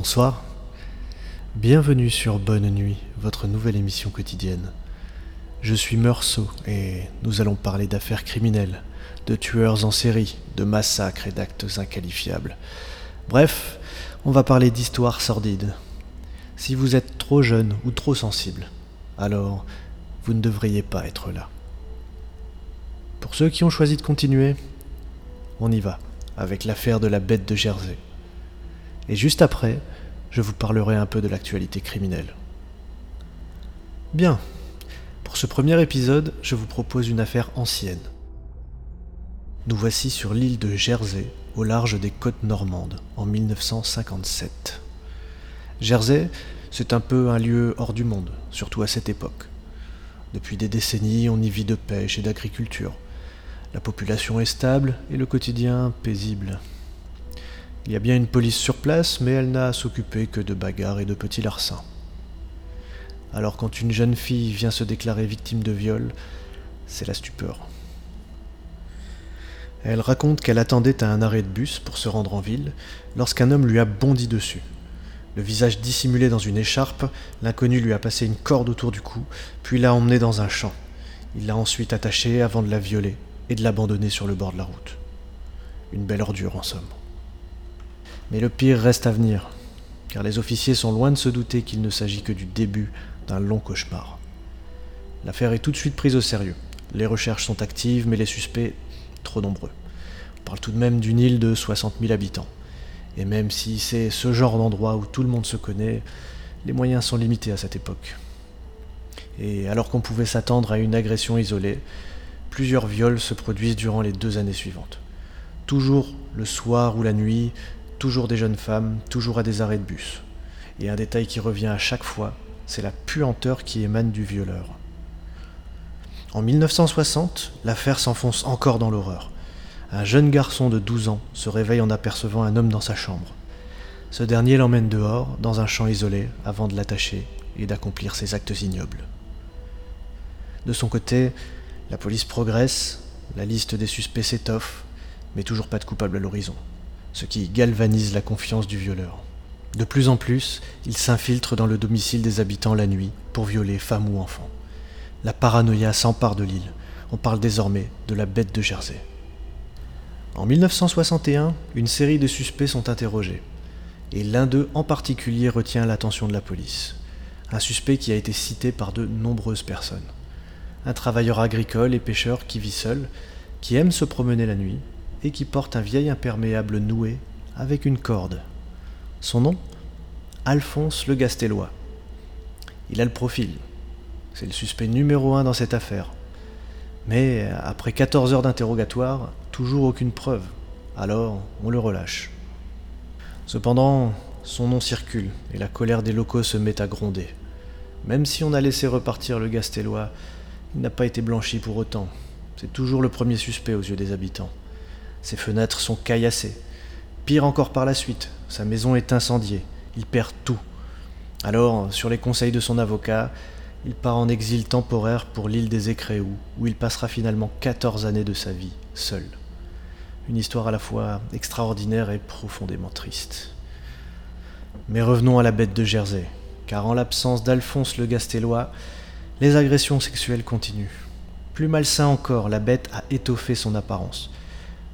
Bonsoir. Bienvenue sur Bonne Nuit, votre nouvelle émission quotidienne. Je suis Meursault et nous allons parler d'affaires criminelles, de tueurs en série, de massacres et d'actes inqualifiables. Bref, on va parler d'histoires sordides. Si vous êtes trop jeune ou trop sensible, alors vous ne devriez pas être là. Pour ceux qui ont choisi de continuer, on y va, avec l'affaire de la bête de Jersey. Et juste après, je vous parlerai un peu de l'actualité criminelle. Bien, pour ce premier épisode, je vous propose une affaire ancienne. Nous voici sur l'île de Jersey, au large des côtes normandes, en 1957. Jersey, c'est un peu un lieu hors du monde, surtout à cette époque. Depuis des décennies, on y vit de pêche et d'agriculture. La population est stable et le quotidien paisible. Il y a bien une police sur place, mais elle n'a à s'occuper que de bagarres et de petits larcins. Alors quand une jeune fille vient se déclarer victime de viol, c'est la stupeur. Elle raconte qu'elle attendait à un arrêt de bus pour se rendre en ville lorsqu'un homme lui a bondi dessus. Le visage dissimulé dans une écharpe, l'inconnu lui a passé une corde autour du cou, puis l'a emmenée dans un champ. Il l'a ensuite attachée avant de la violer et de l'abandonner sur le bord de la route. Une belle ordure en somme. Mais le pire reste à venir, car les officiers sont loin de se douter qu'il ne s'agit que du début d'un long cauchemar. L'affaire est tout de suite prise au sérieux. Les recherches sont actives, mais les suspects trop nombreux. On parle tout de même d'une île de 60 000 habitants. Et même si c'est ce genre d'endroit où tout le monde se connaît, les moyens sont limités à cette époque. Et alors qu'on pouvait s'attendre à une agression isolée, plusieurs viols se produisent durant les deux années suivantes. Toujours le soir ou la nuit, toujours des jeunes femmes, toujours à des arrêts de bus. Et un détail qui revient à chaque fois, c'est la puanteur qui émane du violeur. En 1960, l'affaire s'enfonce encore dans l'horreur. Un jeune garçon de 12 ans se réveille en apercevant un homme dans sa chambre. Ce dernier l'emmène dehors, dans un champ isolé, avant de l'attacher et d'accomplir ses actes ignobles. De son côté, la police progresse, la liste des suspects s'étoffe, mais toujours pas de coupable à l'horizon, ce qui galvanise la confiance du violeur. De plus en plus, il s'infiltre dans le domicile des habitants la nuit pour violer femmes ou enfants. La paranoïa s'empare de l'île. On parle désormais de la bête de Jersey. En 1961, une série de suspects sont interrogés, et l'un d'eux en particulier retient l'attention de la police. Un suspect qui a été cité par de nombreuses personnes. Un travailleur agricole et pêcheur qui vit seul, qui aime se promener la nuit, et qui porte un vieil imperméable noué avec une corde. Son nom? Alphonse le Gastellois. Il a le profil. C'est le suspect numéro un dans cette affaire. Mais après 14 heures d'interrogatoire, toujours aucune preuve. Alors, on le relâche. Cependant, son nom circule et la colère des locaux se met à gronder. Même si on a laissé repartir le Gastellois, il n'a pas été blanchi pour autant. C'est toujours le premier suspect aux yeux des habitants. Ses fenêtres sont caillassées. Pire encore par la suite, sa maison est incendiée. Il perd tout. Alors, sur les conseils de son avocat, il part en exil temporaire pour l'île des Écréous, où il passera finalement 14 années de sa vie, seul. Une histoire à la fois extraordinaire et profondément triste. Mais revenons à la bête de Jersey, car en l'absence d'Alphonse le Gastellois, les agressions sexuelles continuent. Plus malsain encore, la bête a étoffé son apparence.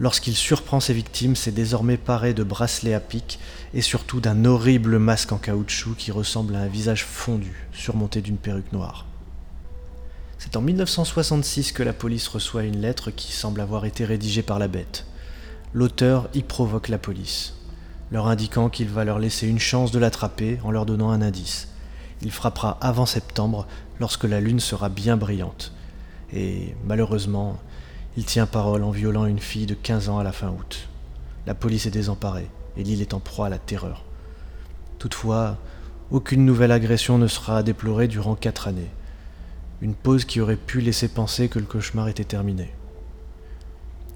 Lorsqu'il surprend ses victimes, c'est désormais paré de bracelets à pic et surtout d'un horrible masque en caoutchouc qui ressemble à un visage fondu, surmonté d'une perruque noire. C'est en 1966 que la police reçoit une lettre qui semble avoir été rédigée par la bête. L'auteur y provoque la police, leur indiquant qu'il va leur laisser une chance de l'attraper en leur donnant un indice. Il frappera avant septembre, lorsque la lune sera bien brillante. Et malheureusement, il tient parole en violant une fille de 15 ans à la fin août. La police est désemparée et l'île est en proie à la terreur. Toutefois, aucune nouvelle agression ne sera déplorée durant quatre années. Une pause qui aurait pu laisser penser que le cauchemar était terminé.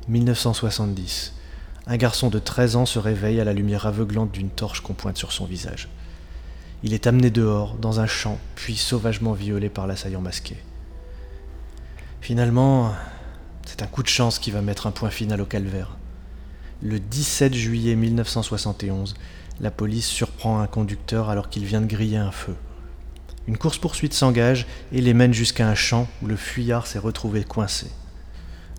1970. Un garçon de 13 ans se réveille à la lumière aveuglante d'une torche qu'on pointe sur son visage. Il est amené dehors, dans un champ, puis sauvagement violé par l'assaillant masqué. Finalement, c'est un coup de chance qui va mettre un point final au calvaire. Le 17 juillet 1971, La police surprend un conducteur alors qu'il vient de griller un feu. Une course-poursuite s'engage et les mène jusqu'à un champ où le fuyard s'est retrouvé coincé.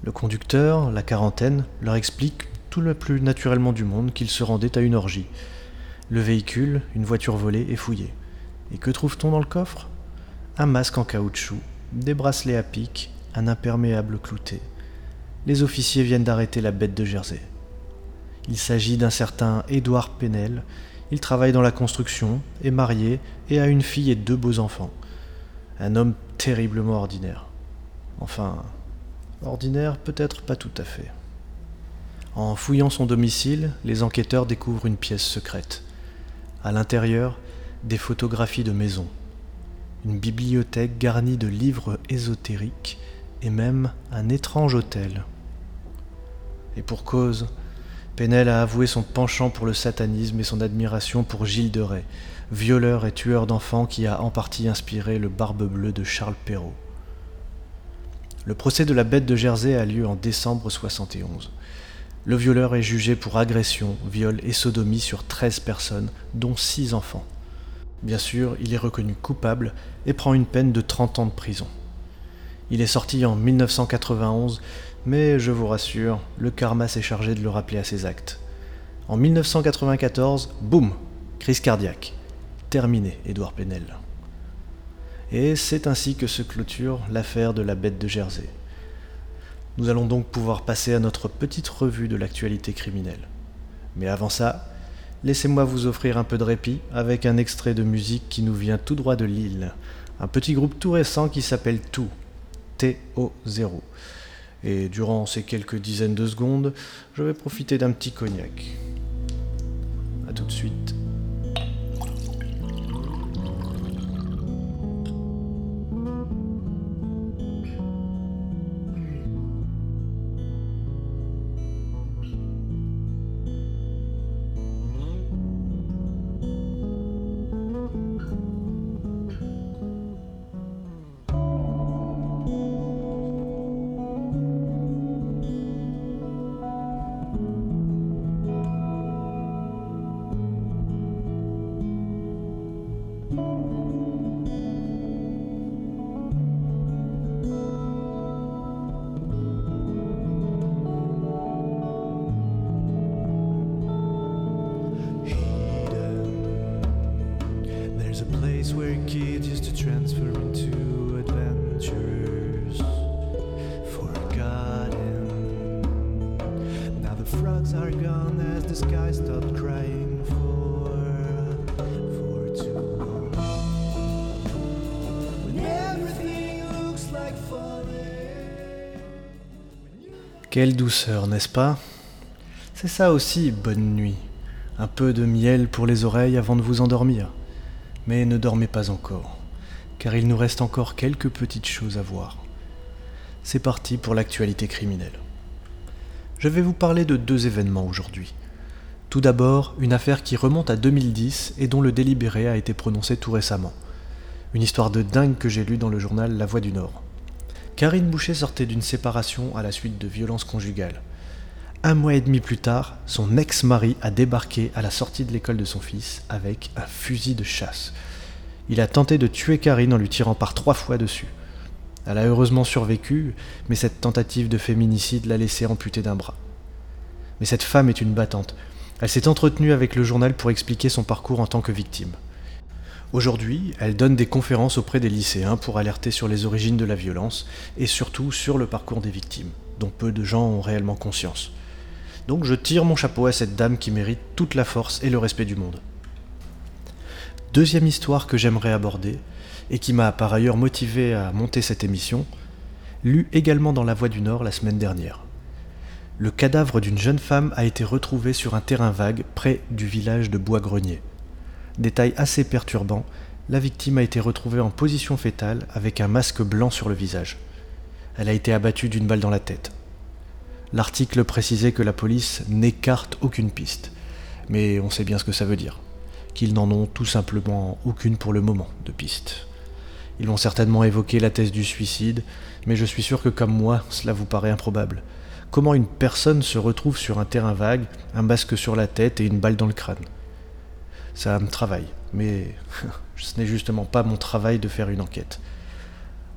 Le conducteur, la quarantaine, leur explique tout le plus naturellement du monde qu'il se rendait à une orgie. Le véhicule, une voiture volée, est fouillé. Et que trouve-t-on dans le coffre? Un masque en caoutchouc, des bracelets à pic, un imperméable clouté. Les officiers viennent d'arrêter la bête de Jersey. Il s'agit d'un certain Édouard Penel. Il travaille dans la construction, est marié et a une fille et deux beaux enfants. Un homme terriblement ordinaire. Enfin, ordinaire peut-être pas tout à fait. En fouillant son domicile, les enquêteurs découvrent une pièce secrète. À l'intérieur, des photographies de maisons, une bibliothèque garnie de livres ésotériques et même un étrange hôtel. Et pour cause, Penel a avoué son penchant pour le satanisme et son admiration pour Gilles de Rais, violeur et tueur d'enfants qui a en partie inspiré le Barbe Bleue de Charles Perrault. Le procès de la bête de Jersey a lieu en décembre 71. Le violeur est jugé pour agression, viol et sodomie sur 13 personnes, dont 6 enfants. Bien sûr, il est reconnu coupable et prend une peine de 30 ans de prison. Il est sorti en 1991, mais je vous rassure, le karma s'est chargé de le rappeler à ses actes. En 1994, boum, crise cardiaque. Terminé, Édouard Penel. Et c'est ainsi que se clôture l'affaire de la bête de Jersey. Nous allons donc pouvoir passer à notre petite revue de l'actualité criminelle. Mais avant ça, laissez-moi vous offrir un peu de répit avec un extrait de musique qui nous vient tout droit de Lille. Un petit groupe tout récent qui s'appelle Tout, TO0. Et durant ces quelques dizaines de secondes, je vais profiter d'un petit cognac. A tout de suite. Quelle douceur, n'est-ce pas? C'est ça aussi, bonne nuit. Un peu de miel pour les oreilles avant de vous endormir. Mais ne dormez pas encore, car il nous reste encore quelques petites choses à voir. C'est parti pour l'actualité criminelle. Je vais vous parler de deux événements aujourd'hui. Tout d'abord, une affaire qui remonte à 2010 et dont le délibéré a été prononcé tout récemment. Une histoire de dingue que j'ai lue dans le journal La Voix du Nord. Karine Boucher sortait d'une séparation à la suite de violences conjugales. Un mois et demi plus tard, son ex-mari a débarqué à la sortie de l'école de son fils avec un fusil de chasse. Il a tenté de tuer Karine en lui tirant par trois fois dessus. Elle a heureusement survécu, mais cette tentative de féminicide l'a laissé amputée d'un bras. Mais cette femme est une battante. Elle s'est entretenue avec le journal pour expliquer son parcours en tant que victime. Aujourd'hui, elle donne des conférences auprès des lycéens pour alerter sur les origines de la violence et surtout sur le parcours des victimes, dont peu de gens ont réellement conscience. Donc je tire mon chapeau à cette dame qui mérite toute la force et le respect du monde. Deuxième histoire que j'aimerais aborder, et qui m'a par ailleurs motivé à monter cette émission, lue également dans La Voix du Nord la semaine dernière. Le cadavre d'une jeune femme a été retrouvé sur un terrain vague près du village de Bois-Grenier. Détail assez perturbant, la victime a été retrouvée en position fétale avec un masque blanc sur le visage. Elle a été abattue d'une balle dans la tête. L'article précisait que la police n'écarte aucune piste, mais on sait bien ce que ça veut dire, qu'ils n'en ont tout simplement aucune pour le moment de piste. Ils vont certainement évoquer la thèse du suicide, mais je suis sûr que comme moi, cela vous paraît improbable. Comment une personne se retrouve sur un terrain vague, un masque sur la tête et une balle dans le crâne? Ça me travaille, mais ce n'est justement pas mon travail de faire une enquête.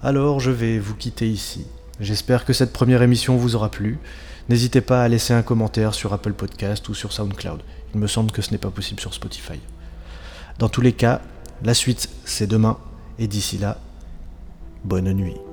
Alors je vais vous quitter ici. J'espère que cette première émission vous aura plu. N'hésitez pas à laisser un commentaire sur Apple Podcast ou sur SoundCloud. Il me semble que ce n'est pas possible sur Spotify. Dans tous les cas, la suite c'est demain, et d'ici là, bonne nuit.